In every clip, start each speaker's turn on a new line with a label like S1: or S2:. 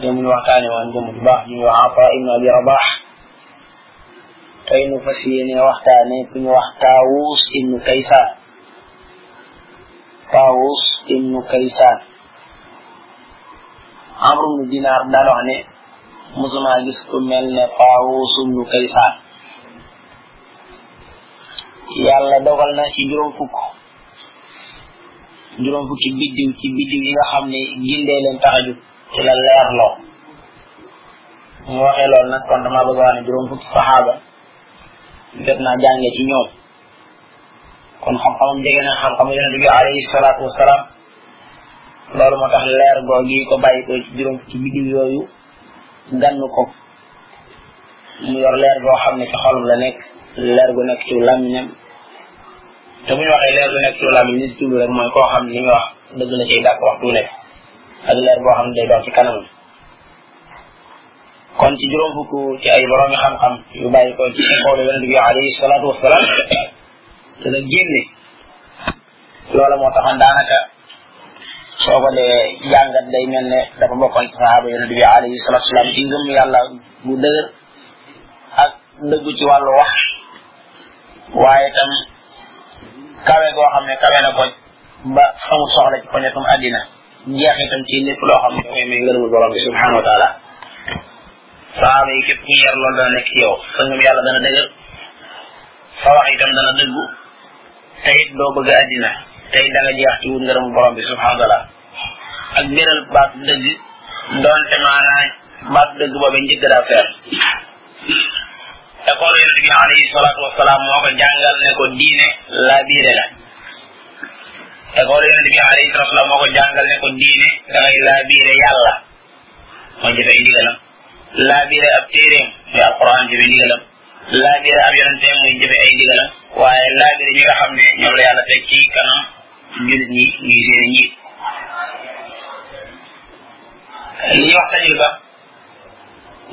S1: ñoom ñu waxtaane woon jëm bu baax ñu wax Ata ibn Abi Rabah tey nu fas yéene waxtaane ku ñu wax Taawus ibn Kaysaan Taawus ibn Kaysaan Amru ibn Dinaar daan wax ne musuma gis ku mel ne Taawus ibn Kaysaan yàlla dogal na ci juróom fukk juróom fukki biddiw ci biddiw yi nga xam ne gindee leen tax a jóg ci la leer loo mu waxee loolu nag kon damaa bëgg a wax ne juróom fukki saxaaba jot naa jànge ci ñoom kon xam-xamam jege na xam-xamu yonente bi alayhi salaatu wasalaam loolu moo tax leer googu yi ko bàyyi ko ci juróom fukki biddiw yooyu gann ko mu yor leer goo xam ne ci xolam la nekk leer gu nekk ci làmmiñam te bu ñu waxee leer gu nekk ci làmmiñ li ci jublu rek mooy koo xam ne li muy wax dëgg la ciy dàkk waxtu nekk ak leer goo xam ne day dox ci kanam kon ci juróom fukk ci ay boroomi xam-xam yu bàyyi ko ci école yonent bi alayhi salaatu wasalaam te nag génne loola moo taxoon daanaka soo ko dee jàngat day mel ne dafa bokkoon ci sahaaba yonent bi alayhi salatu salaam ci ngëm yàlla bu dëgër ak dëggu ci wàllu wax waaye tam kawe goo xam ne kawe na ko ba xamul soxla ci poñetum àddina jeex itam ci lépp loo xam ne dafay may ngërëmul borom bi subhanahu wa taala saaba yi képp ku ñu yar loolu dana nekk ci yow sa ngëm yàlla dana dëgër sa wax itam dana dëggu te it doo bëgg àddina te it da nga jeex ci wut ngërëmu borom bi subhanahu wa taala ak béral baat dëgg doonte maanaam baat dëgg boobe njëkk daa feer école yonente bi alayhi salaatu wasalaam moo ko jàngal ne ko diine laa biire la école yonente bi alayhi salaatu wasalaam moo ko jàngal ne ko diine da ngay laa biire yàlla moo jëfe ay ndigalam laabire ab téeréem muy alquran jëfe ndigalam laabire ab yonenteem muy jëfe ay ndigalam waaye laabire ñi nga xam ne ñoom la yàlla teg ci kanam jullit ñi ñuy seeni njiit li ñuy wax tajul ba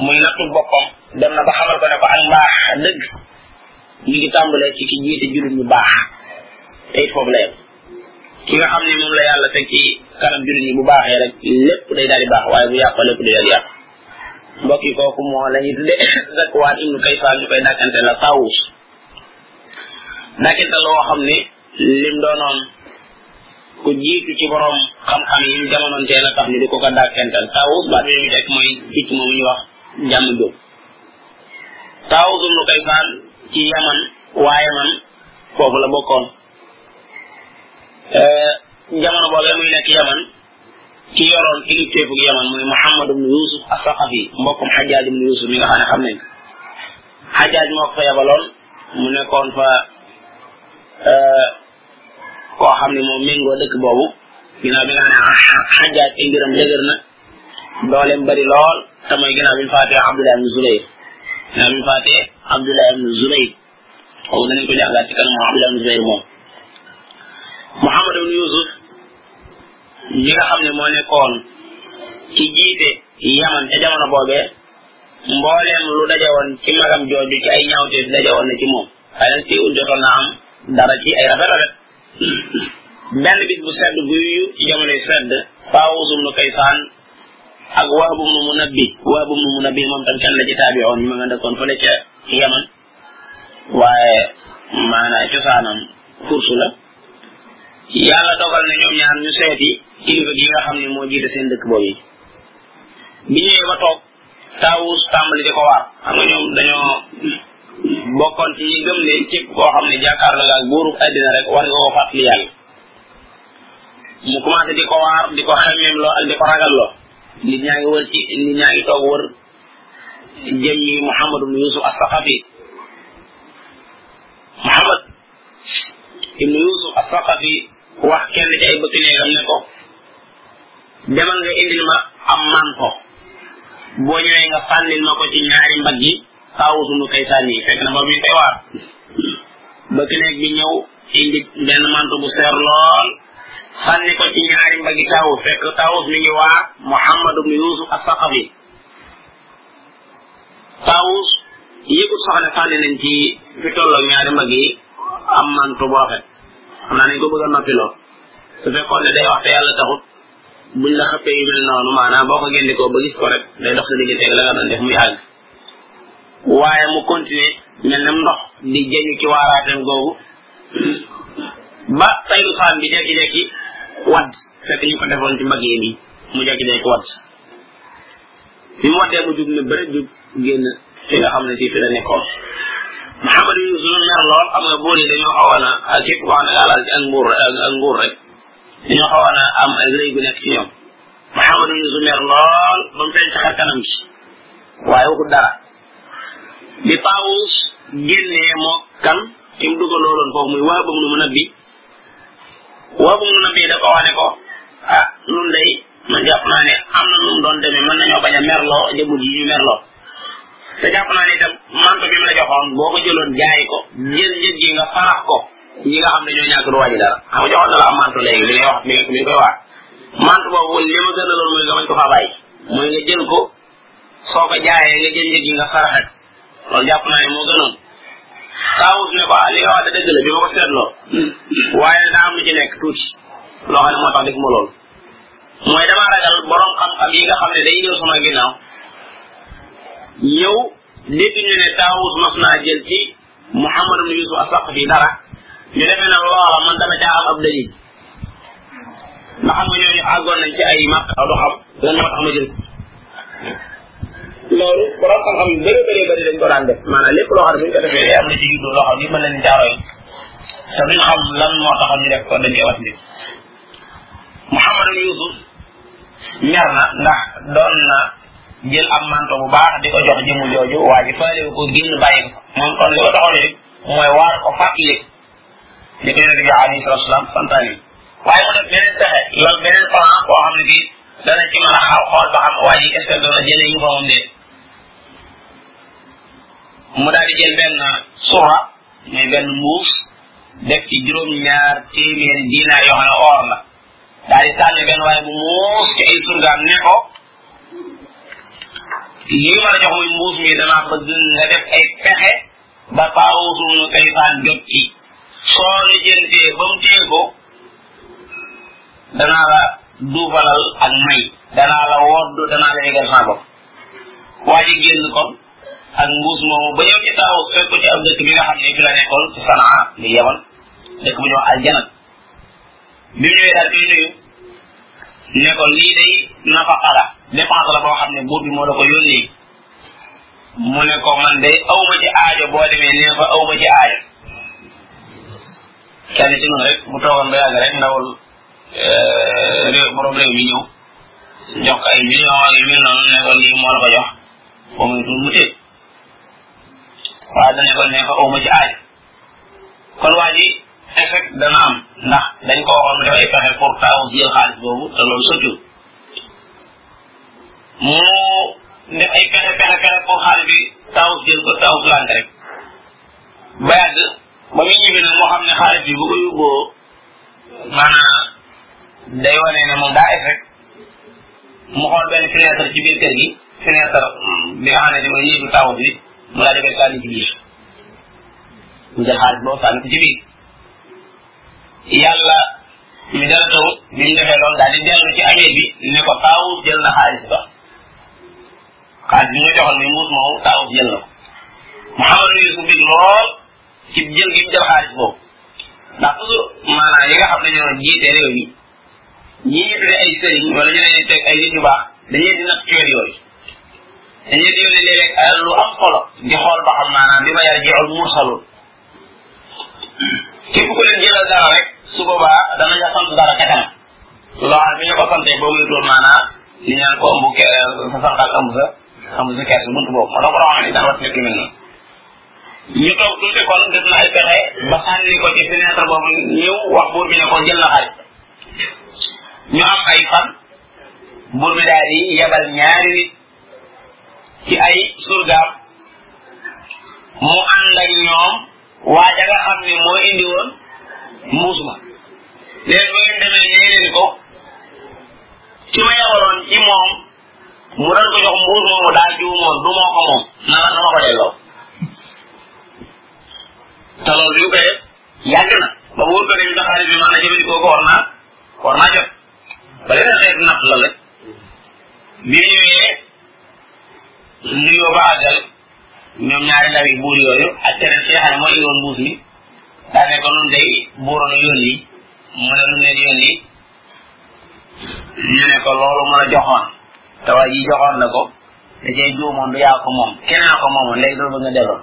S1: muy nattu boppam dem na ba xamal ko ne ko ak mbaax dëgg ñu ngi tàmbalee ci ki jiite jullit ñu baax te it foofu la yem ki nga xam ne moom la yàlla teg ci kanam jullit ñi bu baaxee rek lépp day daal di baax waaye bu yàqoo lépp day daal di yàqu mbokk yi kooku moo la ñuy tudde Zakwaan ibnu Kaysa ñu koy dàkkante la Taawus dàkkante la woo xam ne lim doonoon ku jiitu ci borom xam-xam yi mu jamonoon teel a tax ñu di ko ko dàkkental Taawus baat bi ñu teg mooy picc moom ñu wax jàmm jóg Taawus ibnu Kaysa ci Yaman waaye man foofu la bokkoon jamono boobee muy nekk yaman ki yoroon kilifteefu yaman muy Muhammad ibn Yusuf as-Saqafi mbokkum Xajaaj ibn Yusuf mi nga xam ne xam nañ ko Xajaaj moo ko fa yabaloon mu nekkoon fa koo xam ne moom méngoo dëkk boobu ginnaaw bi nga xam ne Xajaaj ay mbiram dëgër na dooleem bari lool te mooy ginnaaw bi mu faatee Abdullah ibn Zubayr ginnaaw bi mu faatee Abdullah ibn Zubayr xaw danañ ko jàngaat ci kanam Abdullah ibn Zubayr moom Muhammad ibn Yusuf ñi nga xam ne moo nekkoon ci jiite yaman ca jamono boobee mbooleem lu daje woon ci magam jooju ci ay ñaawteef daje woon na ci moom waaye nag teewul jotoon na am dara ci ay rafet rafet benn bis bu sedd guyu ci jamonoy sedd Taawus ibn Kaysaan ak Wahb ibn Munabbi Wahb ibn Munabbi moom tam kenn la ci taabi'oon ñu ma nga dëkkoon fële ca yaman waaye maanaam cosaanam fursu la yàlla dogal na ñoom ñaar ñu seeti kilifa gi nga xam ne moo jiite seen dëkk boobu yi bi ñëwee ba toog taawus tàmbali di ko waar xam nga ñoom dañoo bokkoon ci ñi gëm ne képp koo xam ne jàkkaarloo nga ak buuru àddina rek war nga ko fàttali yàlla mu commencé di ko waar di ko xemmeem loo ak di ko ragal loo nit ñaa ngi wër ci nit ñaa ngi toog wër jëmmi Muhammad ibnu Yusuf Assaqafi Muhammad ibnu Yusuf Assaqafi wax kenn ci ay bëkk néegam ne ko demal nga indil ma am man ko boo ñëwee nga sànnil ma ko ci ñaari mbagg yi Taawus ibnu Kaysaan yi fekk na boobu ñu koy waar bëkk néeg bi ñëw indi benn mantu bu seer lool sànni ko ci ñaari mbaggi Taawus fekk Taawus mi ngi waar Muhammad ibnu Yusuf Assaqafi taawus yëgut sax ne sànni nañ ci fi tolloog ñaari mag yi am mantu bu rafet xam naa nañ ko bëgg a noppiloo su fekkoon ne day wax te yàlla taxut buñ la xëppee yu mel noonu maanaam boo ko géndikoo ba gis ko rek day dox sa diggante ak la nga doon def muy àgg waaye mu continuer mel ne ndox di jëñu ci waaraateem googu ba taylu saan bi jekki-jekki wadd fekk ñu ko defoon ci mbagg yi nii mu jekki-jekki wadd bi mu waddee mu jug ne bëri jug génn fi nga xam ne fii fi la nekkoon Muhammad ibn Zulum mer lool xam nga buur yi dañoo xawoon a ak képp koo xam ne alal ci ak nguur ak nguur rek dañoo xawoon a am ak rëy gu nekk ci ñoom Muhammad ibn Zulum mer lool ba mu feeñ ci xar kanam gi waaye waxul dara bi Paawus génnee moo kan ki mu dugalooloon foofu muy Wahab ibn Munabbi waa bu mu na bii da ko wax ne ko ah nun day man jàpp naa ne am na nu mu doon demee mën nañoo bañ a merloo jëmut yi ñu merloo te jàpp naa ne itam manto bi mu la joxoon boo ko jëloon jaay ko jël njëg gi nga farax ko ñi nga xam ne ñoo ñàkk du wàññi dara xam nga joxoon na la am manto léegi li ngay wax mi mi koy wax manto boobu li ma gën a loon mooy nga bañ ko faa bàyyi mooy nga jël ko soo ko jaayee nga jël njëg gi nga farax loolu jàpp naa ne moo gënoon Taawus ne ko ah li nga wax de dëgg la bi ma ko seetloo waaye daa am lu ci nekk tuuti loo xam ne moo tax def ma loolu mooy damaa ragal borom xam-xam yi nga xam ne day ñëw sama ginnaaw ñëw dégg ñu ne Taawus mas naa jël ci Muhammad ibn Yusuf as-Saqafi dara ñu defee na loola man dama caa am ab dalil ndax xam nga ñooñu àggoon nañ ci ay màq aw du xam lan moo tax ma jël loolu borom xam-xam yu bëree bëree bëri dañ ko daan def maanaam lépp loo xam ne bu ñu ko defee day am na ci juddu loo xam ni mën nañ jaaroo yi te duñ xam lan moo taxoon ñu def ko dañ koy wax nit Muhammad ibn Yusuf mer na ndax doon na jël am manto bu baax di ko jox jëmu jooju waa ji faalewu ko génn bàyyi ko moom kon li ko taxoon rek mooy waar ko fàttali li ko yonente bi alayhi salatu wasalaam santaane waaye mu def beneen pexe loolu beneen plan boo xam ne bi dana ci mën a xaw xool ba xam waa ji est ce que dana jëlee ñu fa moom déet mu daal di jël benn sura muy benn mbuus def ci juróom ñaar téeméeri dinaar yoo xam ne or la daal di tànn benn waaye bu muus ci ay surgaam ne ko lii ma la jox muy mbuus mi damaa bëgg nga def ay pexe ba paawusu mu kay faan jot ci soo lijjantee ba mu téye ko danaa la duufalal ak may danaa la woddu danaa la yëgal sama bopp waa ji génn kon ak mbuus moomu ba ñëw ci taawus fekk ko ci ab dëkk bi nga xam ne fi la nekkoon ci Sanaa li Yaman dëkk bu ñoo aljanat bi mu ñëwee daal di nuyu ne ko lii day nafaqa la dépense la boo xam ne buur bi moo la ko yónni mu ne ko man day aw ma ci aajo boo demee nee ko aw ma ci aajo kenn ci noonu rek mu toogoon ba yàgg rek ndawul réew borom réew mi ñëw jox ko ay million wala yu mel noonu ne ko lii moo la ko jox ba muy tuut mu tëj waaye dane ko ne ko aw ma ci aajo kon waa ji échec dana am ndax dañ ko waxoon def ay pexe pour taaw jël xaalis boobu te loolu sottul mu def ay pexe pexe pexe pour xaalis bi taaw jël ko taaw lànk rek ba yàgg ba muy ñibbi nag moo xam ne xaalis bi bu ko yóbboo maanaam day wane ne moom daa échec mu xool benn fenêtre ci biir kër gi fenêtre bi nga xam ne mooy yéegu taw bi mu daal di koy sànni ci biir mu jël xaalis boobu sànni ko ci biir yàlla mi dara taw bi mu defee loolu daal di dellu ci amee bi ne ko taaw jël na xaalis ba xaalis bi nga joxoon mi muus moomu taaw jël na ko Muhammad Yusuf bi lool ci jël gi mu jël xaalis boobu ndax toujours maanaam yi nga xam ne ñoo jiite réew mi ñi ñu tuddee ay sëriñ wala ñu leen di teg ay nit yu baax dañuy di nag cër yooyu dañuy di yónnee léeg-léeg ay lu am solo di xool ba xam maanaam bi ma yar jeexul mursalul képp ku leen jëlal dara rek su boobaa dana la sant dara ca kanam loo xam ne bi ñu ko santee boo muy tuur maanaam li ñu naan ko ëmb ke sa santal ëmb sa ëmb sa kees bunt boobu moo tax ko doon wax ne daan wat nekk lu mel noonu ñu toog tuuti kon def na ay pexe ba sànni ko ci fenêtre boobu ñëw wax buur bi ne ko jël na xaalis ñu am ay fan buur bi daal di yebal ñaari nit ci ay surgaam mu ànd ak ñoom waa ja nga xam ne moo indi woon mbuus ma léegi ba ngeen demee nee leen ko ci ma yabaloon ci moom mu doon ko jox mbuus moomu daa juumoon du moo ko moom na la na ma ko delloo te loolu bi ñu koy yàgg na ba wóor ko dañu xaalis bi maanaam jëfandikoo ko war naa war naa jot ba leneen xeet natt la la bi ñu ñëwee nuyoo ba àggal ñoom ñaari ndaw yi buur yooyu ak keneen ki nga xam ne mooy yoon mbuus mi daa ne ko nun day buuroon yoon yi mu ne lu leen yoon yi ñu ne ko loolu mu la joxoon te waa ji joxoon na ko da cee juumoon du yaa ko moom keneen a ko moomoon léegi loolu nga delloo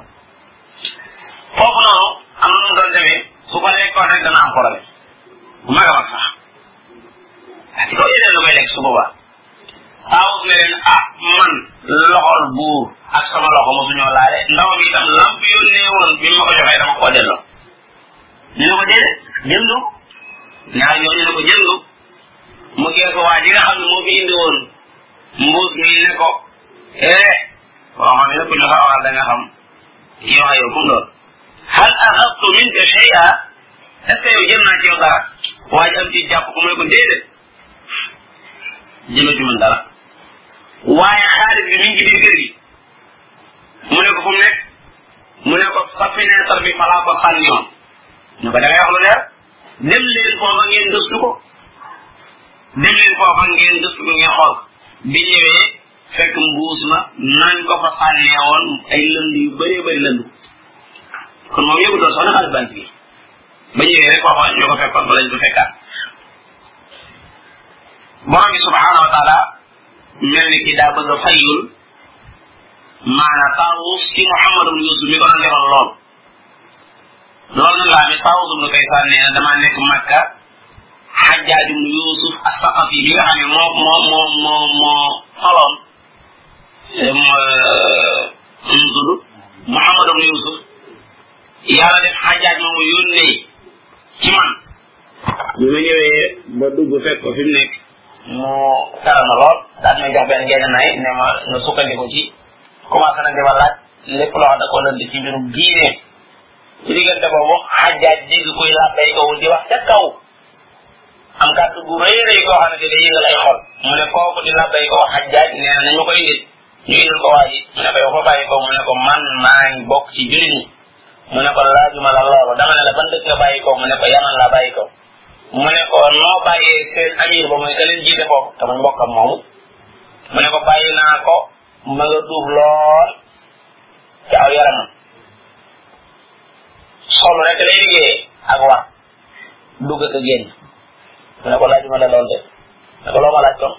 S1: foofu noonu am na mu doon demee su ko lekkoon rek dana am problème bu mag a mag sax ah ci kaw yeneen lu koy lekk su boobaa aawus ne leen ah man loxol buur ak sama loxo mosuñoo laale ndaw mi itam lam yónnee woon bi ma ko joxee dama koo delloo ñu ne ko déedéet jëndu ñaar ñooñu ne ko jëndu mu gee ko waa ji nga xam ne moo fi indi woon mbuus mi ne ko eh waaw xam ne ku ñu ko waxal da nga xam ki wax yow fu mu doon hal axadtu minka shay'a est ce que yow jël naa ci yow dara waa ji am ci jàpp ko mu ne ko déedéet jëme ci man dara waaye xaalis bi mi ngi biir kër gi mu ne ko fu mu nekk mu ne ko sa fenêtre bi falaa ko sànni woon ñu ko da ngay wax lu leer dem leen foofa ngeen gëstu ko dem leen foofa ngeen gëstu ko ngeen xool bi ñëwee fekk mbuus ma nañ ko fa sànnee woon ay lënd yu bëree bëri lënd kon moom yëgu doon soxna xaalis banque bi ba ñëwee rek foofa ñoo ko fekkoon ba lañ ko fekkaat borom bi subhanahu wa taala mel ni ki daa bëgg a fayul maanaam taawus ci Muhammad ibn Yusuf mi ko doon defal lool loolu nag laa mi taawus ibn Kaysaan nee na damaa nekk Makka Hajjaaj ibn Yusuf as-Saqafi bi nga xam ne moo moo moo moo moo faloon mu tudd Muhammad ibn Yusuf yàlla def Hajjaaj moomu yónnee ci man bi ma ñëwee ba dugg fekk ko fi mu nekk mu taral ma lool daal may jox benn genn naay ne ma nga sukkandiku ci commencé nag di ma laaj lépp loo xam da koo lënd ci mbirum diine ci diggante boobu xajjaaj dégg kuy làbbay kaw di wax ca kaw am kàddu gu rëy rëy koo xam ne day yëngal ay xol mu ne kooku di làbbay kaw xajjaaj nee na nañu koy nit ñu indil ko waa ji mu ne ko yow fa bàyyi ko mu ne ko man maa ngi bokk ci jullit ñi mu ne ko laajuma la loolu dama ne la ban dëkk nga bàyyi ko mu ne ko yaman laa bàyyi ko mu ne ko noo bàyyee seen amir ba muy ka leen jiite ko te muy mbokkam moomu mu ne ko bàyyi naa ko ma nga duuf lool ci aw yaramam solu rek lay liggéeyee ak war dugg ak a génn mu ne ko laaj ma la lool de ne ko loo ma laaj kon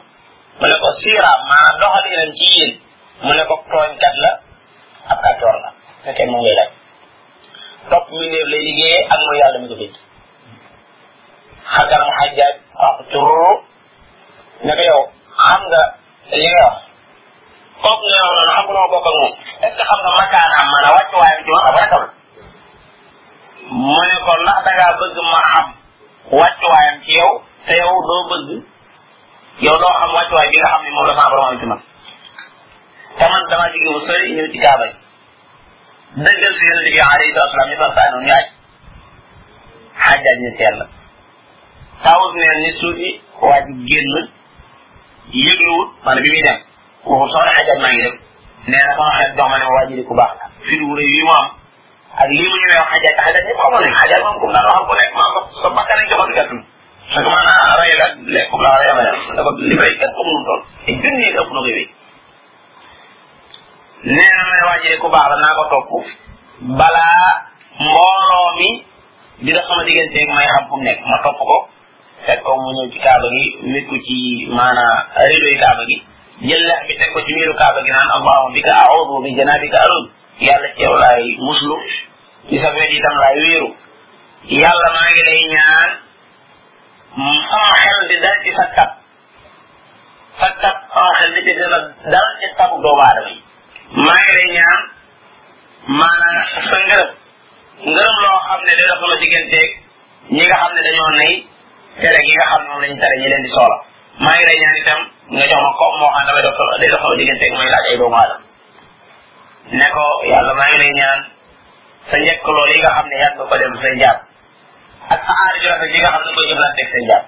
S1: mu ne ko siiraam maanaam doxalinam ci yéen mu ne ko tooñkat la ab kàccoor la fekkee moom ngay laaj topp mi néew lay liggéeyee ak mooy yàlla mi ko bind xar kanam xajjaaj xonq curru ne ko yow xam nga li nga wax kooku nga wax noonu xam nga noo bokk ak moom est ce que xam nga makaanaam maanaam wàccuwaayam ci moom ak rakam mu ne ko ndax da ngaa bëgg ma xam wàccuwaayam ci yow te yow doo bëgg yow doo xam wàccuwaay bi nga xam ne moom la sama borom am ci man te man damaa jóge bu sori ñëw ci kaaba yi dëggal si yonente bi alayhi salatu wasalam ñu fartaanoon ñu aj xajjaaj ñu sell taawus neen ni suuti waa ji génn yëgluwut maanaam bi muy dem kooku soxna xajal maa ngi dem nee na sama xel dox ma ne waa ji di ku baax fi du rëy yi mu am ak lii mu ñëwee wax xajal xajal ñëpp xamoon nañ xajal moom comme naan wax ku nekk maam sa bakkan ak joxoon gàttul parce que maanaam rey la lekk la war a yemale dafa li rey kenn xamul mu toll te junni yi ëpp na koy wéy nee na ma ne waa ji di ku baax la naa ko topp balaa mbooloo mi di dox sama digganteeg may xam fu mu nekk ma topp ko fekk ko mu ñëw ci kaaba gi nekku ci maana ridoy kaaba gi jël lex bi teg ko ci miiru kaaba gi naan allahuma bika audu bi janabika arud yàlla ci yow laay muslu ci sa wet itam laay wéeru yàlla maa ngi lay ñaan sama xel di dal ci sa tab sa tab sama xel di dal dal ci tabu doomu aadama yi maa ngi lay ñaan maanaam sa ngërëm ngërëm loo xam ne day dox sama digganteeg ñi nga xam ne dañoo nay tere gi nga xam ne moom lañu tere ñi leen di soxla maa ngi lay ñaan itam nga jox ma koom moo xam damay dox sama day dox sama diggante ak may laaj ay doomu aadama ne ko yàlla maa ngi lay ñaan sa njëkk loolu yi nga xam ne yàgg nga ko dem say jàpp ak sa aar ju rafet yi nga xam ne koy jëflanteeg say jàpp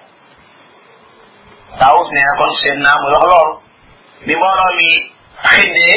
S1: Daawus nee na kon seen naa muy wax loolu bi mbooloo mi xindee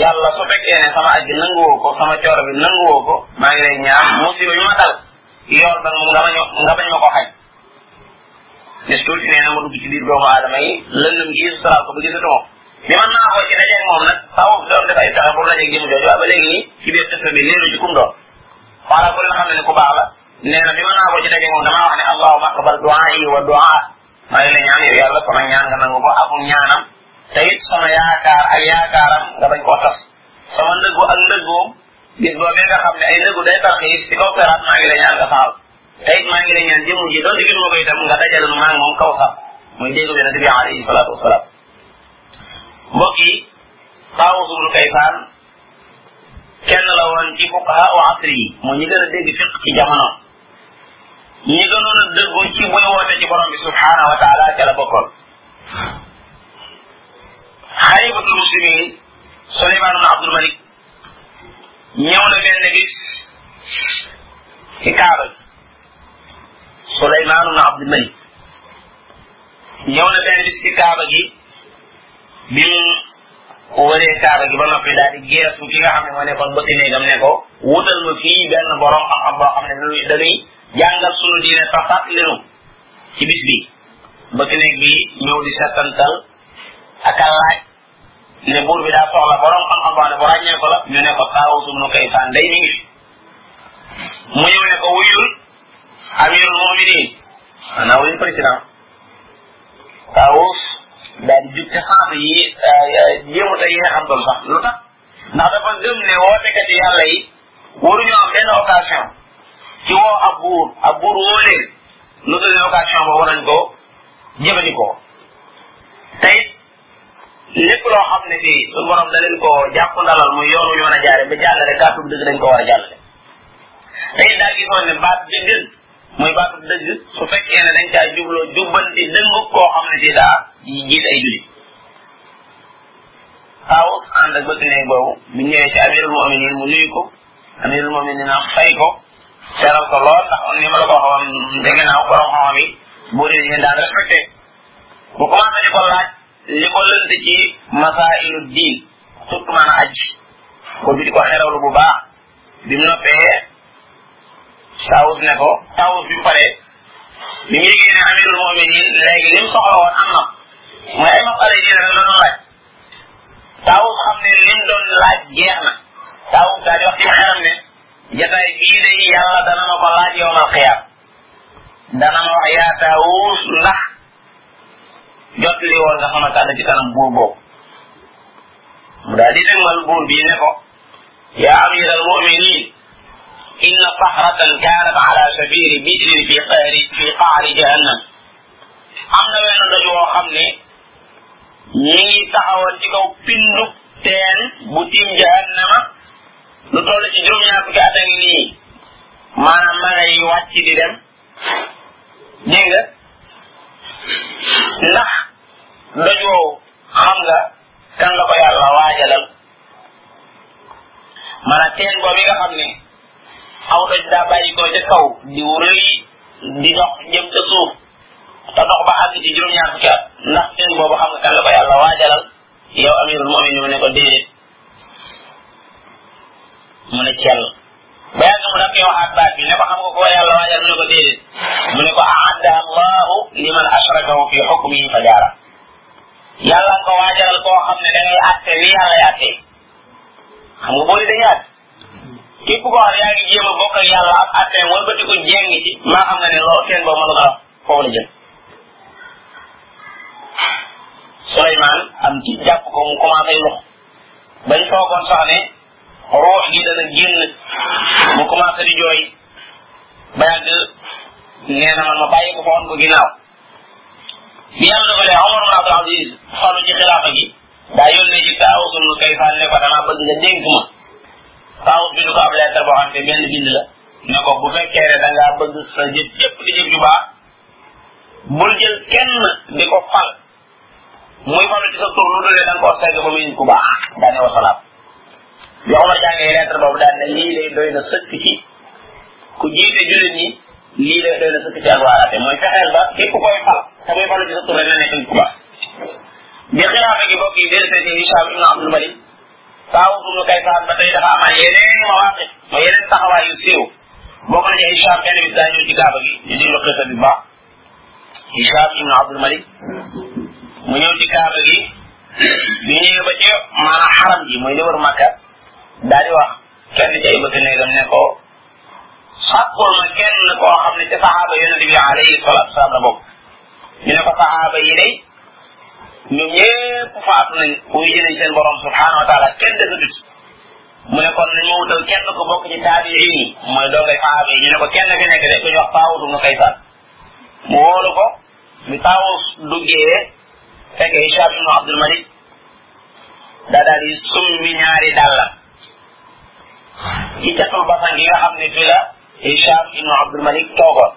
S1: yàlla su fekkee ne sama aj nanguwoo ko sama cooro bi nanguwoo ko maa ngi lay ñaan musiba bi ma dal yoon ba moom nga bañ nga bañ ma ko xaj bis tuuti nee na ma dugg ci biir doomu aadama yi lëndëm gi saraal ko ba gisatu ma bi man naa ko ci dajeeg moom nag faaw doon def ay pexe pour dajeeg jëm jooju waaye ba léegi nii ci biir xista bi léeru ci kum doon wala ku leen xam ne ku baax la nee na bi man naa ko ci dajeeg moom damaa wax ne allahuma aqbal duaa yi wa duaa maa ngi lay ñaan yow yàlla sama ñaan nga nangu ko akum ñaanam te it sama yaakaar ak yaakaaram nga bañ koo tas sama ndëggu ak ndëggoom gis boo nga xam ne ay ndëggu day tax yi si kaw seraat maa ngi lay ñaan nga saxal te it maa ngi lay ñaan jëmu ji doon gis ma ko itam nga dajal nu maa ngi moom kaw sax muy dégg bi nabi alayhi salaatu wasalaam mbokk yi Taawus ibnu Kaysaan kenn la woon ci fuqahaa u asri yi moo ñu gën a dégg fiq ci jamono ñi gënoon a dëggu ci buy woote ci borom bi subhaanahu wa taala ca la bokkoon xalifatul muslimin Suleymaan ibn Abdul Malik ñëw na benn bis ci kaaba gi Suleymaan ibn Abdul Malik ñëw na benn bis ci kaaba gi bi mu bu wëree kaaba gi ba noppi daal di geesu ki nga xam ne moo nekkoon bëgg néegam ne ko wutal ma fii benn borom xam-xam boo xam ne dañuy dañuy jàngal sunu diine sax sax lenu ci bis bi bëgg néeg bi ñëw di settantal ak a laaj ne buur bi daa soxla borom xam-xam boo xam ne bu ràññee ko la ñu ne ko taawu sunu kay fan day mi ngi mu ñëw ne ko wuyul amirul muminin maanaam wuyu président Taawus daal di jug ca sens yi jéemu tey yi nga xam doon sax lu tax ndax dafa gëm ne wootekat yi yàlla yi waruñu am benn occasion ci woo ab buur ab buur woo leen lu dul ne occasion ba war nañ ko jëfandikoo tey lépp loo xam ne fii suñu borom da leen ko jàpp ndalal muy yoonu ñu mën a jaare ba jàllale kàttu dëgg dañ ko war a jàllale tey daa gisoon ne baat bi gën muy baatu dëgg su fekkee ne dañ caa jubloo jubbanti dëngu koo xam ne si daa jiit ay julli xaaw ànd ak bëgg néeg boobu bu ñëwee ci amirul muminin mu nuyu ko amirul muminin a fay ko seeral ko lool ndax ni ma la ko waxoon dégg naa borom xam-xam yi buur yi dañu daan respecté bu commencé di ko laaj li ko lënt ci masailu diin surtout maanaam aj ko bi di ko xerawlu bu baax bi mu noppee Saawus ne ko Saawus bi mu paree bi mu yëgee ne amirul muminin léegi li mu soxla woon am na mooy ay masala yi la doon laaj Saawus xam ne li mu doon laaj jeex na Saawus daal di wax ci xelam ne jataay bii de yàlla dana ma ko laaj yowmal xiyaam dana ma wax yaa Saawus ndax jot li woon nga xamante ne ci kanam buur boobu mu daal di dëgmal buur bii ne ko yaa amir al muminin inna sahratan kaanat ala sabiri biirin fi qaari fi qaari jahannam am na wenn doj woo xam ne ñi ngi taxawal ci kaw pindu teen bu tiim jahannama lu toll ci juróom-ñaar fukki at ak nii maanaam ma ngay wàcc di dem dégg nga ndax dajoo xam nga kan la ko yàlla waajalal maanaam teen boobu yi nga xam ne aw doj daa bàyyi ko ca kaw di rëy di dox jëm ca suuf te dox ba àgg ci juróom-ñaar fukki at ndax teen boobu xam nga kan la ko yàlla waajalal yow amirul mu'minin mu ne ko déedéet mu ne cell ba yàgg mu daf koy waxaat baat bi ne ko xam nga ko yàlla waajal mu ne ko déedéet mu ne ko aadda allahu liman ashrakahu fi xukmihi fa jaara yàlla ko waajalal koo xam ne da ngay àtte li yàlla yàtte xam nga boole dañuy àtte képp koo xam ne yaa ngi jéem a bokk ak yàlla ak àtte wala ba di ko jéng ci maa xam nga ne loolu seen boobu mënu ko wax foofu la jëm Souleymane am ci jàpp ko mu commencé lox bañ foogoon sax ne ruux gi dana génn mu commencé di jooy ba yàgg nee na man ma bàyyi ko fa woon ko ginnaaw bi yàlla dogalee Omar ibn Abdul Aziz falu ci xilaafa gi daa yónnee ci Taawus ibn Kaysaan ne ko damaa bëgg nga dénk ma Taawus bi du ko ab lettre boo xam ne benn bind la ne ko bu fekkee ne da ngaa bëgg sa jëf yépp di jëf ju baax bul jël kenn di ko fal muy fal ci sa tur lu dul ne da nga koo segg ba muy nit ku baax daa ne wasalaam bi Omar jàngee lettre boobu daal ne lii lay doy na sëkk ci ku jiite jullit ñi lii lay doy na sëkk ci ak waaraate mooy fexeel ba képp koy fal te muy fal ci sa tur rek na nekk nit ku baax bi xilaafa gi bokk yi déedéet yi Hicham ibn Abdul Malik saawu bu nu kay faat ba tey dafa amal yeneen mawaaqi ma yeneen taxawaay yu siiw bokk na ci Hicham benn bis daa ñëw ci kaaba gi ñu déglu xisa bi baax Hicham ibnu Abdul Malik mu ñëw ci kaaba gi bi ñëwee ba ci maanaam xaram ji mooy li wër Makka daal di wax kenn ci ay bëgg néegam ne ko sàkkul ma kenn koo xam ne ci saxaaba yonent bi alayhi salaatu salaam la bokk ñu ne ko saxaaba yi day ñoom ñëpp faatu nañ wuy jënañ seen borom subhanahu wa taala kenn dëgg du ci mu ne kon nañ ma wutal kenn ko bokk ci taabiin yi mooy doongay saxaaba yi ñu ne ko kenn fi nekk de ku ñu wax Taawus ibnu Kaysaan mu woolu ko bi Taawus duggee fekk Hicham ibnu Abdul Malik daa daal di summi ñaari dàllam ci catul basan gi nga xam ne fi la Hicham ibnu Abdul Malik toogoon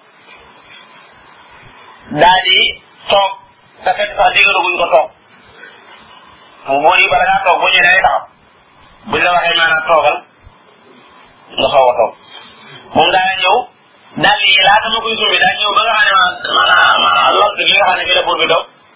S1: daa di toog te fekk sax déglu buñ ko toog mu boo yi bala ngaa toog bu ñëwee da ngay taxaw buñ la waxee maanaam toogal nga soog a toog moom daa ñëw daal yi laata ma koy sumbi daa ñëw ba nga xam ne maanaam lool bi nga xam ne fi la buur bi toog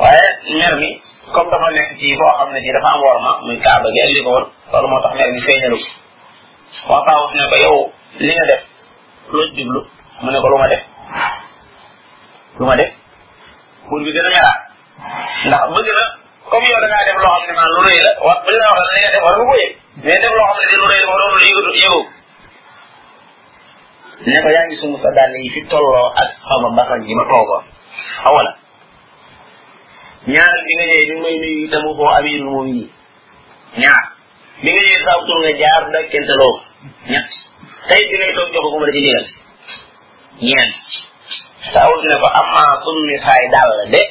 S1: waaye mer mi comme dafa nekk ci boo xam ne ci dafa am worma muy kaaba gi ak li ko wër loolu moo tax mer mi feeñalu waa Taawus ne ko yow li nga def loo jublu mu ne ko lu ma def lu ma def buur bi gën a meraat ndax bëgg na comme yow da ngaa def loo xam ne maanaam lu rëy la wa bu ñu la waxee li nga def war nga ko yëg mais def loo xam ne di lu rëy la ma doon lu yëgatu yëgu ne ko yaa ngi sumb sa dàll yi fi tolloo ak sama basan ji ma toogoo awala ñaar bi nga ñëwee bi may nuyu itam boo amirul moom yi ñaar bi nga ñëwee saa tur nga jaar da kente loo ñett tey bi ngay toog jox ko ma da ci digal ñeent saa wut ne ko amma summi saay dàll de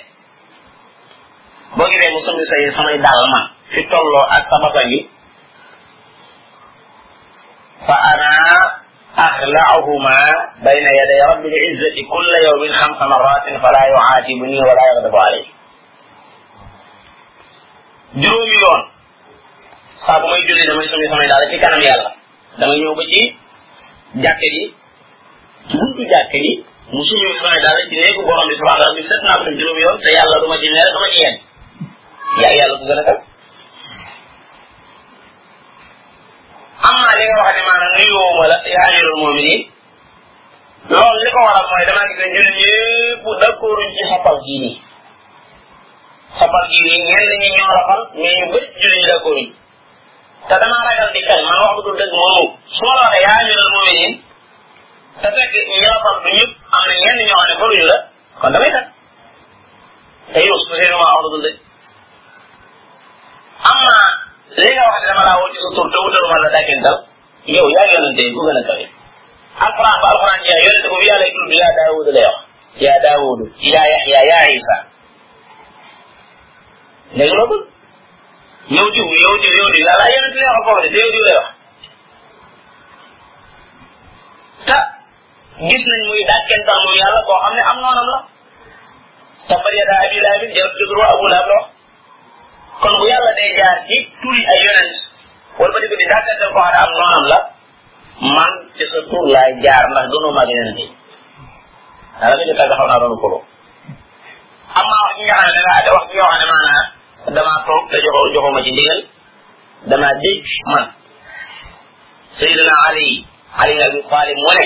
S1: boo gisee mu summi say samay dàll man fi tolloo ak sa basa gi fa ana axlaahuma bayna yaday rabbil izzati kulla yawmin xamsa maratin fala yuaatibuni wala yaxdabu alay juróomi yoon saa bu may julli damay summi samay dàll ci kanam yàlla da nga ñëw ba ci jàkka ji ci buntu jàkka ji mu suñu samay daal ci néegu borom bi subhanahu wa taala bi set naa ko def juróomi yoon te yàlla du ma ci neer du ma ci yegg yaa yàlla ku gën a kaw am naa li nga wax ne maanaam nuyoo ma la yaa amirul muminin loolu li ko waral mooy damaa gis ne ñun ñëpp d'accord ci xappal gii nii xappal gii nii ñenn ñi ñoo rafal mais ñu bëri julli ñu d'accord te damaa ragal di fen maa wax lu dul dëgg moom moom su ma la waxee yaa ñu la moom yi te fekk ñi la sant ñëpp am na ñenn ñoo xam ne faruñu la kon damay fen te yow su fekkee maa wax lu dul dëgg am na li nga wax ne dama laa woo ci sa tur te wutal ma la dàkkintal yow yaa yonente ku gën a kawe alquran ba alquran jeex yonente boobu yàlla tudd yaa daawudu lay wax yaa daawudu yaa yaxya yaa isa léegi loolu yow diw yow diw yow diw yàlla yéen ci lay wax foofu de yow diw lay wax te gis nañ muy dàkkental moom yàlla koo xam ne am noonam la tabbat yadaa abii lahabin jarab jëkkër wa abu lahab la wax kon bu yàlla day jaar ci turi ay yonent wala ba di ko di dàkkental koo xam ne am noonam la man ci sa tur laay jaar ndax gënoo mag yeneen bi daa la nga jëkkaay xaw naa doon xuloo am naa wax ñi nga xam ne dangaa da wax ñi nga xam ne maanaam damaa toog te joxo joxo ma ci ndigal damaa dégg man Seydina Ali Ali ibn Abi Talib mu ne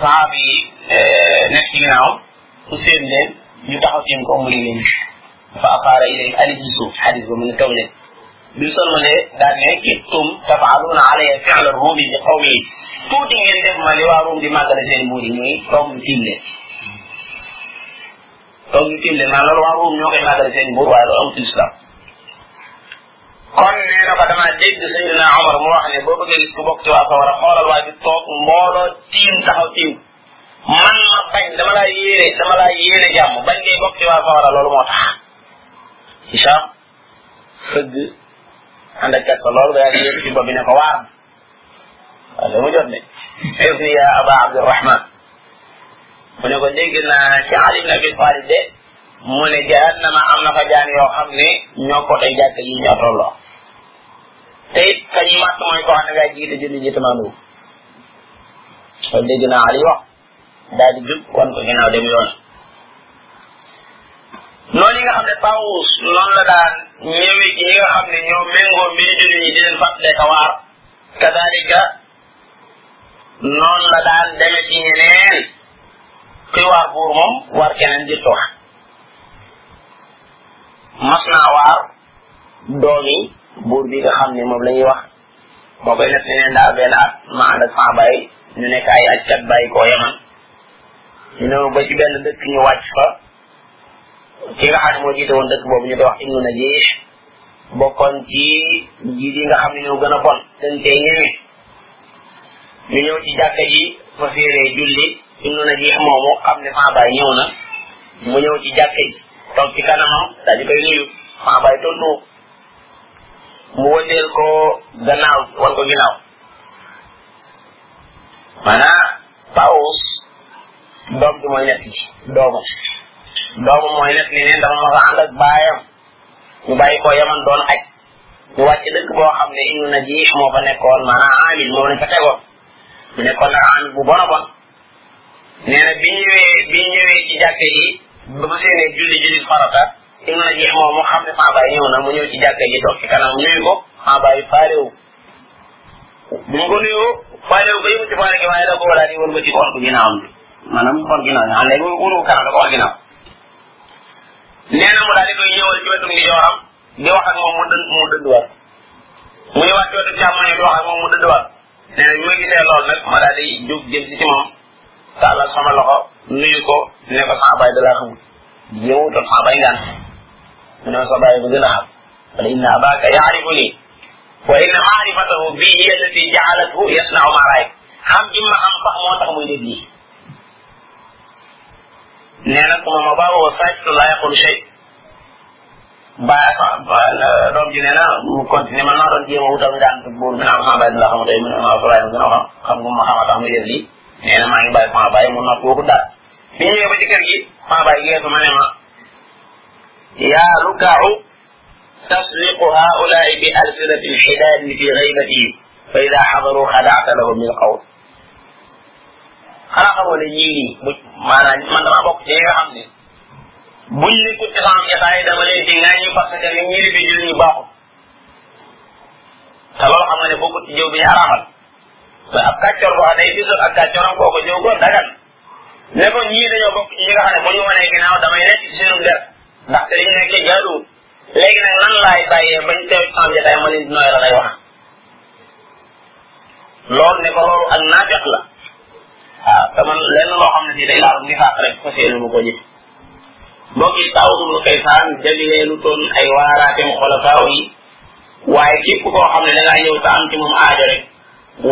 S1: saxaab yi nekk ci ginnaaw mu seen leen ñu taxaw seen ko mu leen fa afaara ilay alif ci suuf xadis ba mu ne toog leen bi solmalee daan ne kittum tafaaluuna alaya fiala ruumi bi xaw yi tuuti ngeen def ma li waa ruum di màggale seen buur yi muy toog ñu tiim leen toog ñu tiim leen maanaam loolu waa ruum ñoo koy màggale seen buur waaye loolu amul ci lislaam kon nee na ko damaa dégg Seydina Omar mu wax ne boo bëggee gis ku bokk ci waa sawara xoolal waa ji toog mbooloo tiim taxaw tiim man ma bañ dama laa yéene dama laa yéene jàmm bañ ngay bokk ci waa sawara loolu moo tax Hicham fëgg ànd ak ko loolu ba yàgg yëkkati bopp bi ne ko waar waaw li mu jot ne xifni ya aba abdirahman mu ne ko dégg naa ci ali ibn abi talib de mu ne jahannama am na fa jaan yoo xam ne ñoo ko tey jàkk yi ñoo tolloo te it kañ màtt mooy ko xam ne ngay jiite julli jiite maandu kon dégg naa ali wax daal di jub wan ko ginnaaw dem yoon noonu yi nga xam ne Pawuus noonu la daan ñëwee ci ñi nga xam ne ñoo méngoo mbiri jullit ñi di leen fàttalee ka waar kadalika noonu la daan deme ci ñeneen kuy waar buur moom waar keneen jëtt wax mas naa waar doomi buur bi nga xam ne moom la ñuy wax boo koy nett neen daa benn at ma ànd ak sama baay ñu nekk ay ajkat bàyyi koo yaman ñu ne ba ci benn dëkk ñu wàcc fa ki nga xam ne moo jiite woon dëkk boobu ñu koy wax ibnu najih bokkoon ci njiit yi nga xam ne ñoo gën a bon gën cee ñeme ñu ñëw ci jàkka ji fa séeree julli ibnu najih moomu xam ne sama baay ñëw na mu ñëw ci jàkka ji toog ci kanamam daal di koy nuyu sama baay tontu mu wëndeel ko gannaaw wan ko ginnaaw maanaam Paus doom bi mooy nekk ci doomam doomam mooy nekk li neen dama ma ànd ak baayam ñu bàyyi ko yaman doon aj ñu wàcc dëkk boo xam ne inu na jiix moo fa nekkoon maanaam amil moo leen fa tegoon mu nekkoon nag amil bu bon a bon nee na bi ñëwee bi ñëwee ci jàkke ji ba mu seenee julli julli farata ibnu najih moom mu xam ne sama baay ñëw na mu ñëw ci jàkke ji toog ci kanam nuyu ko sama baay faalewu bi mu ko nuyoo faalewu ko yëngu ci faale gi waaye da ko daal di wër ba ci xool ko ginnaawam bi maanaam xool ginnaaw nga xam ne wër wëru kanam da ko wax ginnaaw nee na mu daal di koy ñëwal ci wetum di jooram di wax ak moom mu dënd mu dënd waat mu ñëwaat ci wetum càmmoñ di wax ak moom mu dënd waat nee na bi ma gisee lool nag ma daal di jóg jëm si ci moom taalal sama loxo nuyu ko ne ko sama baay da laa xamul yëngutoon sama baay ngaan mu ne ma sa baay ba gën a xam wala inna abaka yaarifu nii wa inna maarifatahu bi hiya allati jaalathu yasnau ma raay xam gi ma xam sax moo tax muy def lii nee na suma ma baaba wa saajitu laa yaqulu shay bàyyi fa doom ji nee na mu continué man maa doon jéem a wutal ngànt buur bi naa ko sama bàyyi dina xam tey mu ne maa ko laaj dina xam xam nga ma xam a tax mu def lii nee na maa ngi bàyyi sama bàyyi mu nopp ko daal bi ñu ñëwee ba ci kër gi sama bàyyi geesu ma ne ma yaa rukaaru tasliqu haulaai bi alsinati lxidaadi fi gaybatihim fa ida xadaru xadaata lahum bil qawl xanaa xamoo ne ñii nii bu maanaam man damaa bokk ci ñi nga xam ne buñ nekkul ci sama jotaay dama leen di ŋàññi parce que ni ñiri bi jël ñu baaxul te loolu xam nga ne bokkut ci jëw bi ñu araamal mais ab kàccoor boo xam ne day disul ak kàccooram kooku jëw ko dagan ne ko ñii dañoo bokk ci ñi nga xam ne bu ñu wanee ginnaaw damay nekk ci seenum der ndaxte li ñu nekkee jaaduwul léegi nag nan laay bàyyee bañ teew ci sama jotaay ma leen di nooy la lay wax loolu ne ko loolu ak naafeq la waaw te man lenn loo xam ne si day laal ngi xaax rek fas yéene mu ko jëf mbokk yi taawutu lu koy saan jagleelu toon ay waaraateem xolafaaw yi waaye képp koo xam ne da ngaa ñëw te am ci moom aajo rek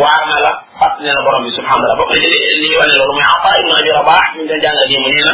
S1: waar na la fàttali na borom bi subhanahu wa taala bokk na ci li ñu wane loolu mooy Ataa ibnu Abi Rabaax ñu doon jàngal démb nee na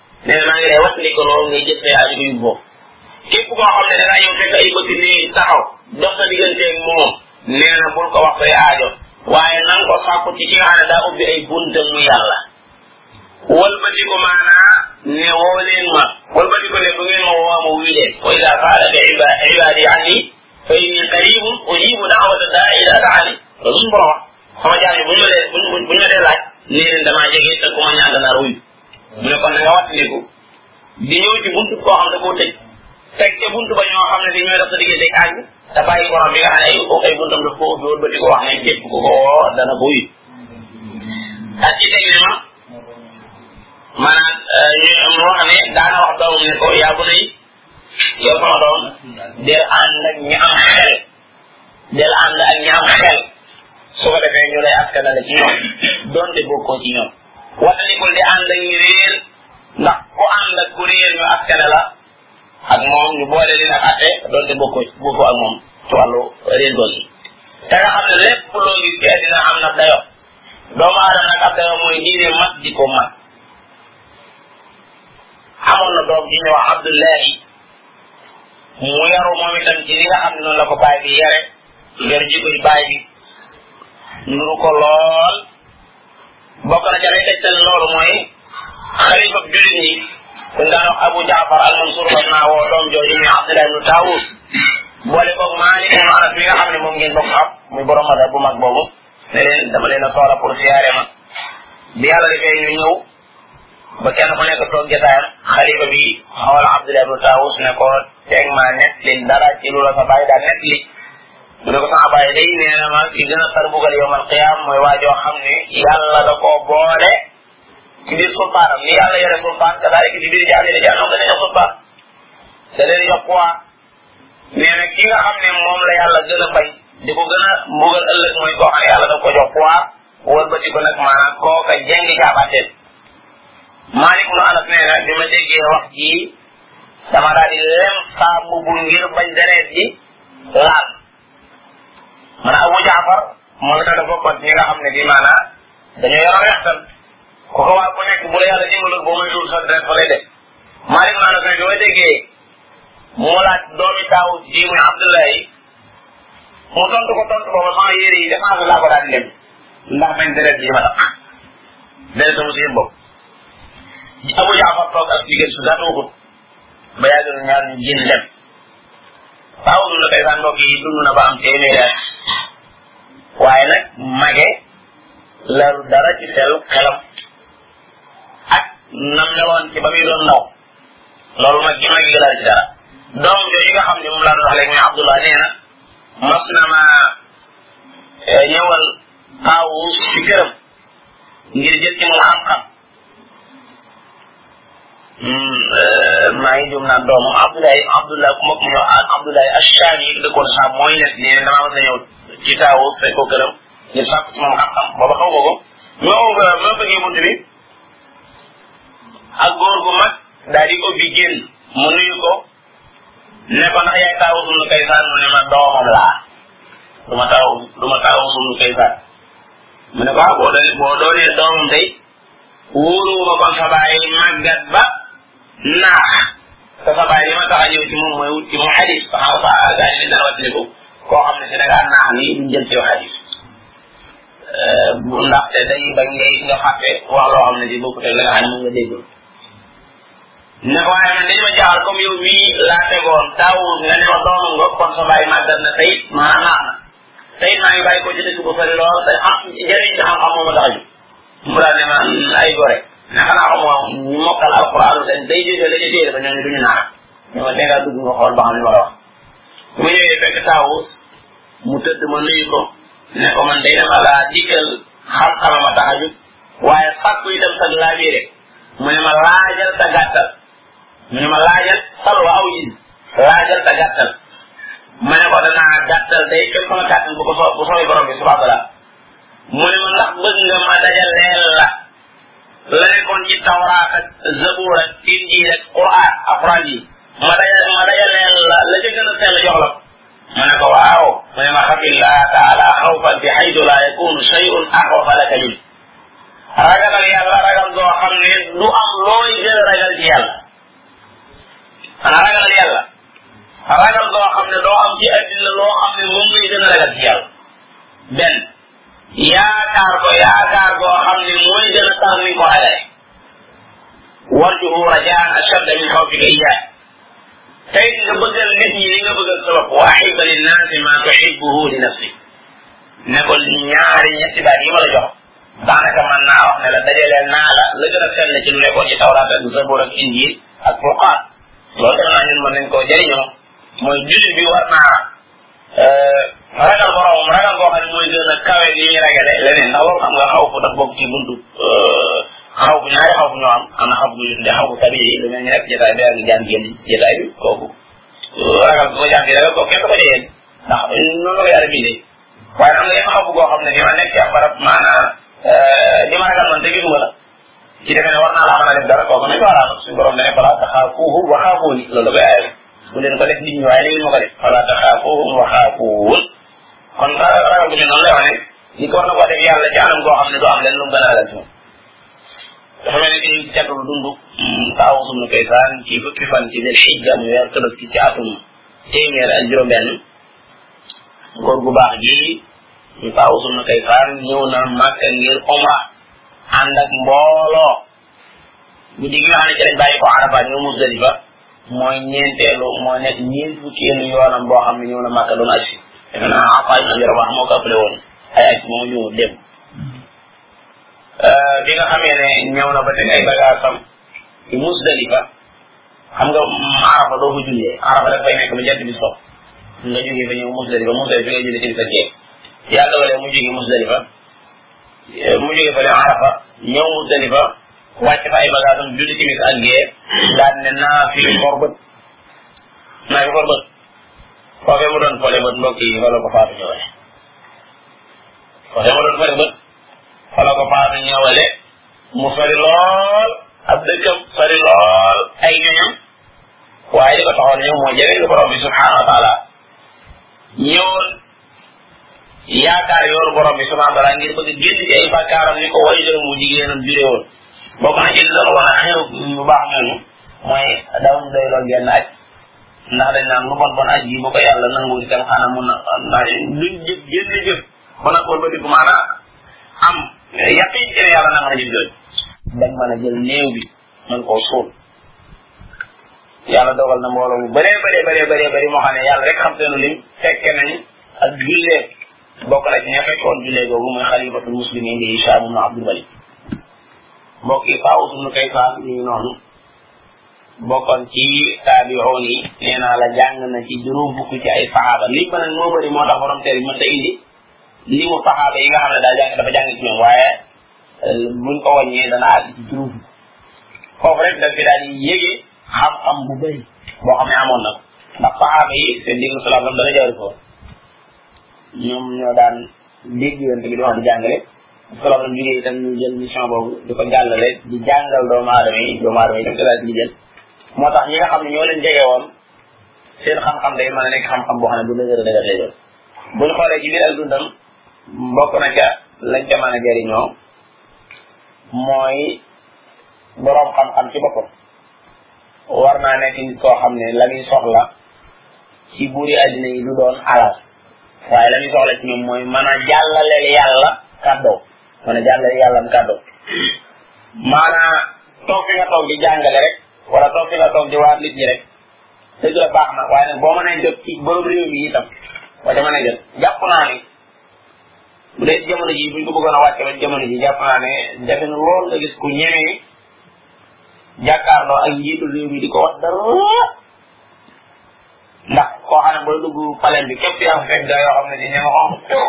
S1: nee na maa ngi lay wax ni ko loolu ngay jëf say aju yu boobu képp koo xam ne da ngaa ñëw fekk ay bëgg ni taxaw dox sa digganteeg moom nee na bul ko wax say aajo waaye na nga ko sàkku ci ki nga xam ne daa ubbi ay buntam mu yàlla walbati ko maanaa ne woo leen ma walbati ko ne bu ngeen ma woo ma wuy leen wa ida saalaka ibaadi anni fa inni qaribun ujibu daawata daa ila daani loolu suñu borom wax sama jaam yi bu ñu ma dee bu ñu ma dee laaj nee leen damaa jege te ku ma ñaan danaa wuyu mu ne kon na nga wattandiku di ñëw ci buntu koo xam ne koo tëj teg ca buntu ba ñoo xam ne di ñooy def sa diggante ak àgg te bàyyi borom bi nga xam ne ay ay buntam daf ko ubbi woon ba di ko wax ne képp ku ko woo dana ko wuyu ak ci teg ne ma maanaam mu wax ne daana wax doomam ne ko yaa bu nay yow sama doom del ànd ak ñi am xel del ànd ak ñaam xel su ko defee ñu lay askanale ci ñoom donte bokkoo ci ñoom wattalikul di ànd ak ñu réer ndax ku ànd ak ku réer ñu askane la ak moom ñu boole leen ak atte donte bokkoo bokkoo ak moom ci wàllu réer googu te nga xam ne lépp loo gis ci àddina am na dayo doomu aadama nag ab dayo mooy diine mat di ko mat amoon na doom ji ñu wax Abdullahi mu yaru moom itam ci li nga xam ne noonu la ko baay bi yare yor jikkoy baay bi nuru ko lool bokk na ca lay tegtal loolu mooy xalifa jullit ñi kuñ daan wax Abu Jaafar al Mansuur xam naa woo doom jooju muy Abdullah ibnu Taawus boole koog Maalik ibnu Anas mi nga xam ne moom ngeen bokk xam muy borom madhab bu mag boobu ne leen dama leen a soxla pour siyaare ma bi yàlla defee ñu ñëw ba kenn ku nekk toog jotaayam xalifa bi xool Abdullah ibn Tawus ne ko teg ma net li dara ci lu la sa bàyyi daa net li mu ne ko sama bàyyi day nee na ma ki gën a tar bugal yowmal qiyaam mooy waa joo xam ne yàlla da koo boole ci biir sultaanam ni yàlla yore sultaan te daal ci biir jaam yi da jaam dañu jox sultaan da leen jox poids nee na ki nga xam ne moom la yàlla gën a bañ di ko gën a mbugal ëllëg mooy koo xam ne yàlla da ko jox poids wëlbati ko nag maanaam kooka jeng ci ab àtteem Malik nu Anas nee na bi ma déggee wax ji dama daal di lem saa mbubb ngir bañ dereet ji laal man Abu Jaafar moom itam dafa bokkoon ci ñi nga xam ne bii maanaam dañoo yoroon rextan ku ko waa ku nekk bu la yàlla dimbalul boo may dul sa deret fa lay def Malik nu Anas ne bi ma déggee mu laaj doomi taaw ji muy Abdullahi moo tontu ko tontu boobu sama yére yi dafa am laa ko daan dem ndax bañ deret ji ma daq deret sama seen bopp Abu Jaafar toog ak jigéen su daan waxut ba yàgg na ñaar ñu génn dem waaw lu la koy saan mbokk yi dund na ba am téeméeri at waaye nag mage lalu dara ci selu xelam ak nam ne woon ci ba muy doon naw loolu mag gi mag gi daal ci dara doom jooju nga xam ne moom laa doon wax léegi mais Abdullah nee na mas na ma ñëwal aawu ci këram ngir jël ci moom xam-xam maa ngi jum naan doomam Abdoulaye Abdoulaye ku mag mu ñëw ak Abdoulaye Achani yi dëkkoon sax mooy les nee na damaa mas a ñëw ci taawu fekk ko këram ngir sàpp ci moom xam-xam booba xaw ko ko ñoo ma bëggee bunt bi ak góor gu mag daal di ubbi génn mu nuyu ko ne ko ndax yaay taawu sunu kaysaan mu ne ma doomam laa du ma taawu du ma taawu sunu kaysaan mu ne ko ah boo doonee boo doonee doomam tey wóoruwuma kon sa baay màggat ba naax te sa baay li ma tax a ñëw ci moom mooy wut ci moom xadis ba xam nga saa gaa yi dañ daan wàttaliku koo xam ne si da ngaa naax nii duñ jël ci yow xadis bu ndaxte day bañ ngay nga fàtte wax loo xam ne si bokkut ak la nga xam ne moom nga déggoon ne ko waaye man dañu ma jaaxal comme yow mii laa tegoon taawul nga ne ma doonu nga kon sa bàyyi màggal na tey maanaam naax na tey maa ngi bàyyi ko ci dëkk bu sori lool te xam jëriñ ci xam-xam moo ma tax a jóg mu daal ne ma ay gore ne xanaa ko moom ñu mokkal alquran dañ day jóge la ñu téere ba ñooñu duñu naan ñu ma dégg dugg nga xool ba xam li ma la wax mu ñëwee fekk taawu mu tëdd ma nuyu ko ne ko man day dama laa dikkal xam-xama ma tax a jóg waaye sàkku itam sa laa biire mu ne ma laajal sa gàttal mu ne ma laajal salwa aw jin laajal sa gàttal ma ne ko danaa gàttal tey képp sama kàttan bu ko so bu soobee borom bi subaa bala mu ne ma ndax bëgg nga ma dajal leel la la nekkoon ci tawraat ak zabuur ak injiil ak quraan ak quraan yi ma dajal ma dajaleel la la ca gën a sell jox la ma ne ko waaw mu ne ma xafillah taala xawfan bi xaytu laa yakunu shay'un axwafa laka min ragalal yàlla ragal goo xam ne du am looy gën a ragal ci yàlla xanaa ragalal yàlla ragal goo xam ne doo am ci addina loo xam ne moom ngay gën a ragal ci yàlla benn yaakaar ko yaakaar boo xam ne mooy gën a tax ni ko alale warjuhu rajaan ashadda min xawfika iyaa tey nga bëggal nit ñi li nga bëggal sa bopp wa ahibba linnaasi ma tuhibbuhu li nafsi ne ko ñaari ñetti baat yi ma la jox daanaka man naa wax ne la dajaleel naa la la gën a sell ci lu nekkoon ci tawraat ak zabur ak injil ak furqaan loolu dama naa ñun mën nañ koo jëriñoo mooy jullit bi war naa ragal borom ragal boo xam ne mooy gën a kawe li ñuy ragale leneen ndax loolu xam nga xaw ko daf bokk ci buntu xaw bu ñaari xaw bu ñoo am am na xaw bu ñu tuddee xaw bu tabi yi lu mel ni rek jotaay bi ak jaan génn jotaay bi kooku ragal bu ko jaan bi ragal kooku kenn ko jegeen ndax noonu la ko yàlla bindee waaye am na yenn xaw bu goo xam ne bi ma nekk ci ab barab maanaa li ma ragal man te gisuma la ci defe ne war naa laa mën a def dara kooku nañ ko araam suñu borom ne fala taxaafuuhum wa xaafuuni loolu koy aayal bu leen ko def nit ñi waaye léegi ma ko def fala taxaafuuhum wa xaafuun kon ragal ragal gu mel noonu lay wax ne li ko war na koo def yàlla ci anam goo xam ne doo am leen lu mu gën a ragal ci moom dafa mel ni ci jàddul dund taawu sunu kaysaan ci fukki fan ci del xijja mu weer tabaski ci atum téeméer ak juróom benn góor gu baax gi ñu taawu sunu kaysaan ñëw na màkka ngir omra ànd ak mbooloo guddi gi nga xam ne ci lañ bàyyi ko arafa ñëw musdalifa mooy ñeenteelu moo nekk ñeent fukkeelu yoonam boo xam ne ñëw na màkka doon aj si defe naa afa ibn abi rabax moo ko appelé woon ay aj moo ñëw dem bi nga xamee ne ñëw na ba teg ay bagaasam ci musdalifa xam nga arafa doo ko jullee arafa daf fay nekk ba jant bi sox nga jógee ba ñëw musdalifa musdalifa nga jullee ci sa jeeg yàlla wala mu jógee musdalifa mu jógee fa ne Arafa ñëw Musdalifa wàcc fa ay bagaasam julli timis ak gee daal ne naa fi for bët naa fi for bët foofee mu doon fole bët mbokk yi fa la ko faatu ñëwale foofee mu doon fole bët fa la ko faatu ñëwale mu sori lool ab dëkkam sori lool ay ñoñam waaye li ko taxoon ñëw moo jege lu borom bi subhanahu wa taala ñëwoon yaakaar yoonu borom bi subhanahu wa taala ngir bëgg génn ci ay bàkkaaram ni ko way doon mu jigéenam bire woon bokk na ci li doon war a xew bu baax noonu mooy daw ñu doy lool genn aj ndax dañ naan lu bon bon aj yi bu ko yàlla nangu itam xanaa mun na ndax luñ jëf génn jëf ba nag wal ba di ko maanaam am yaqin ci ne yàlla nangu na jëf jooju dañ mën a jël néew bi mën koo suul yàlla dogal na mbooloo mu bëree bëree bëree bëree bëri moo xam ne yàlla rek xam seenu lim fekke nañ ak jullee bokk la ci ña fekkoon jullee googu mooy xalifatul muslimin di Hicham ibn Abdul Malik mbokk yi Taawus ibn Kaysan ñu ngi noonu bokkoon ci taabi'oon yi nee naa la jàng na ci juróom fukk ci ay saxaaba li ma nag moo bëri moo tax borom teel bi mën ta indi li mu saxaaba yi nga xam ne daa jàng dafa jàng ci ñoom waaye buñ ko wàññee dana àgg ci juróom fukk foofu rek daf fi daal di yéege xam-xam bu bëri boo xam ne amoon na ko ndax saxaaba yi seen digg salaam lam dana jaaru ko ñoom ñoo daan dégg yonent bi di wax di jàngale salaam lam jógee itam ñu jël mission boobu di ko jàllale di jàngal doomu aadama yi doomu aadama yi tam ko daal di jël moo tax ñi nga xam ne ñoo leen jege woon seen xam-xam day mën a nekk xam-xam boo xam ne bu dëgër dëgër lay doon buñ xoolee ci biir ak dundam bokk na ca lañ ca mën a jëriñoo mooy boroom xam-xam ci boppam war naa nekk nit koo xam ne la muy soxla ci buuri àddina yi du doon alal waaye la muy soxla ci ñoom mooy mën a jàllaleel yàlla kàddoo mën a jàllaleel yàlla am kàddoo maanaa toog fi nga toog di jàngale rek wala toog fi nga toog di waar nit ñi rek dëgg la baax na waaye nag boo mënee jot ci borom réew mi itam boo ca mënee jot jàpp naa ni bu dee jamono ji buñ ko bëggoon a wàcce ba jamono ji jàpp naa ne jafe na lool nga gis ku ñemee jàkkaarloo ak njiitu réew mi di ko wax dara ndax koo xam ne booy dugg palais bi képp yaa ngi fekk gaa yoo xam ne dañ leen xonq teew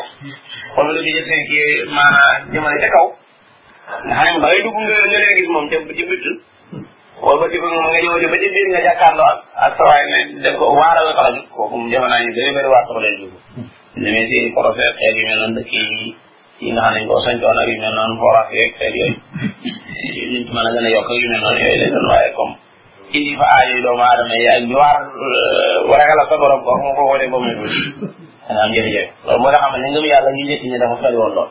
S1: wala lu jël seen kii maanaam jëmale ca kaw nga xam ne ba ngay dugg nga nga leen gis moom te ci bitt wala ba déglu moom nga ñëw di ba ci biir nga jàkkaarloo ak ak sa waay ne da nga ko waaral la ko laaj kooku moom defe naa ñu bëri bëri waar sax leen dugg. ñu ne si projet xeet yu mel noonu dëkk yi yi nga xam ne ñu ko sancoon ak yu mel noonu forage yeeg xeet yooyu. ñu ci mën a gën a yokk ak yu mel noonu yooyu lañ doon waaye comme indi fa aajo doomu aadama yi ak ñu waar ragal sa borom kooku moom koo ko dee ba muy xanaa am jafe-jafe loolu moo tax xam ne ngëm yàlla ñu njëkk ñi dafa sori woon lool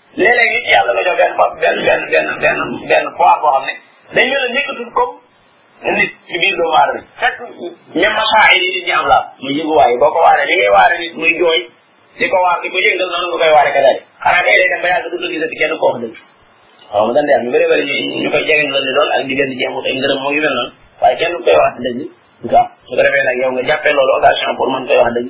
S1: léeg-léeg it yàlla nga jox benn bopp benn benn benn benn benn poids boo xam ne dañ mel ne nekkatul comme nit ci biir doomu aadama fekk même masaay yi nit ñi am la mu yëngu waaye boo ko waaree li ngay waare nit muy jooy di ko waar di ko yëngal noonu nga koy waare ka daal xanaa kay day dem ba yàgg du la gisati kenn ko wax dëgg waaw mu dante am ñu bëri bëri ñu ñu koy jegeñ la ni doon ak di leen di jéem ay ngërëm moo ngi mel noonu waaye kenn koy wax dëgg du ko am su ko defee nag yow nga jàppee loolu occasion pour mën koy wax dëgg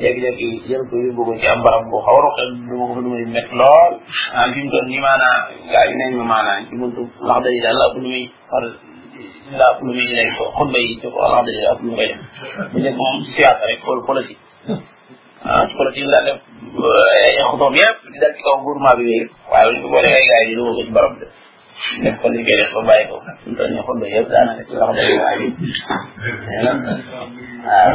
S1: jékki-jékki jël ko yóbbu ko ci am barab bu xaw a roqal du ma ko fa du may métti lool ah fi mu toll nii maanaam gars yi nañ ma maanaam ci buntu lax dëgg daal la ëpp lu muy far la ëpp lu muy lay ko xutba yi ci lax dëgg la ëpp lu koy def bu njëkk moom siyaasa rek xool politique ah ci politique laa def ay xutoom yëpp di dal ci kaw gouvernement bi wéy waaye bu ñu ko boolee ay gars yi di dugal ko ci barab de def ko liggéey def ba bàyyi ko suñu toll nii xutba yëpp daanaka ci lax dëgg waaye waaw